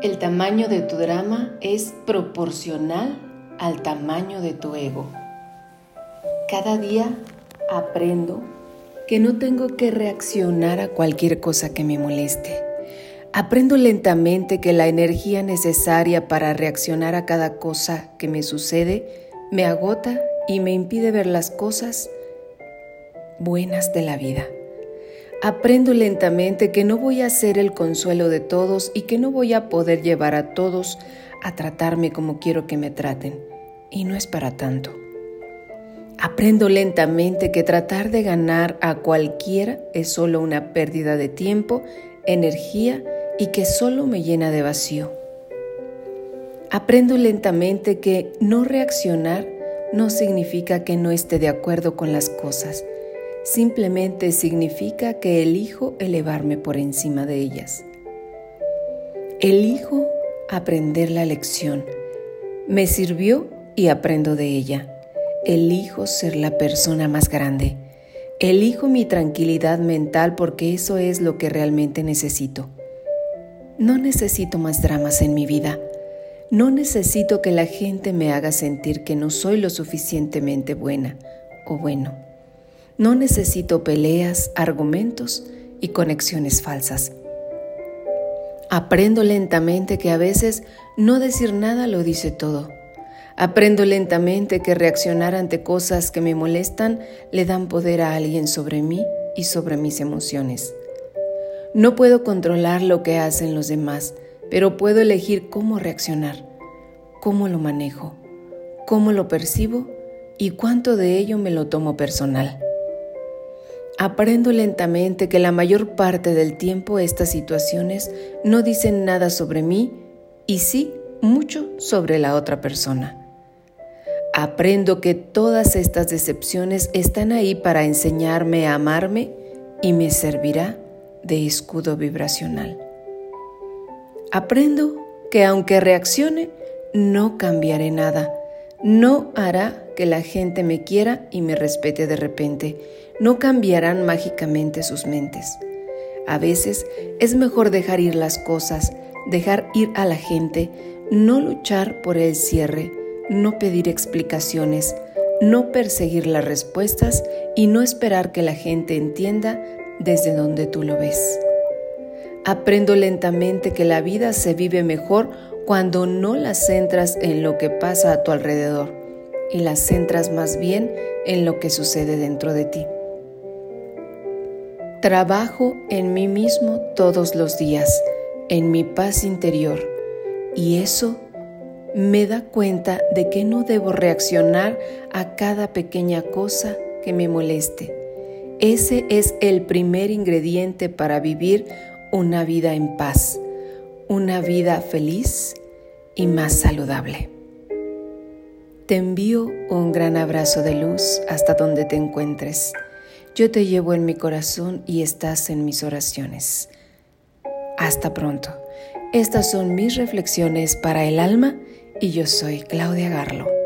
El tamaño de tu drama es proporcional al tamaño de tu ego. Cada día aprendo que no tengo que reaccionar a cualquier cosa que me moleste. Aprendo lentamente que la energía necesaria para reaccionar a cada cosa que me sucede me agota y me impide ver las cosas buenas de la vida. Aprendo lentamente que no voy a ser el consuelo de todos y que no voy a poder llevar a todos a tratarme como quiero que me traten. Y no es para tanto. Aprendo lentamente que tratar de ganar a cualquiera es solo una pérdida de tiempo, energía y que solo me llena de vacío. Aprendo lentamente que no reaccionar no significa que no esté de acuerdo con las cosas simplemente significa que elijo elevarme por encima de ellas. Elijo aprender la lección. Me sirvió y aprendo de ella. Elijo ser la persona más grande. Elijo mi tranquilidad mental porque eso es lo que realmente necesito. No necesito más dramas en mi vida. No necesito que la gente me haga sentir que no soy lo suficientemente buena o bueno. No necesito peleas, argumentos y conexiones falsas. Aprendo lentamente que a veces no decir nada lo dice todo. Aprendo lentamente que reaccionar ante cosas que me molestan le dan poder a alguien sobre mí y sobre mis emociones. No puedo controlar lo que hacen los demás, pero puedo elegir cómo reaccionar, cómo lo manejo, cómo lo percibo y cuánto de ello me lo tomo personal. Aprendo lentamente que la mayor parte del tiempo estas situaciones no dicen nada sobre mí y sí mucho sobre la otra persona. Aprendo que todas estas decepciones están ahí para enseñarme a amarme y me servirá de escudo vibracional. Aprendo que aunque reaccione, no cambiaré nada, no hará que la gente me quiera y me respete de repente. No cambiarán mágicamente sus mentes. A veces es mejor dejar ir las cosas, dejar ir a la gente, no luchar por el cierre, no pedir explicaciones, no perseguir las respuestas y no esperar que la gente entienda desde donde tú lo ves. Aprendo lentamente que la vida se vive mejor cuando no la centras en lo que pasa a tu alrededor y la centras más bien en lo que sucede dentro de ti. Trabajo en mí mismo todos los días, en mi paz interior, y eso me da cuenta de que no debo reaccionar a cada pequeña cosa que me moleste. Ese es el primer ingrediente para vivir una vida en paz una vida feliz y más saludable. Te envío un gran abrazo de luz hasta donde te encuentres. Yo te llevo en mi corazón y estás en mis oraciones. Hasta pronto. Estas son mis reflexiones para el alma y yo soy Claudia Garlo.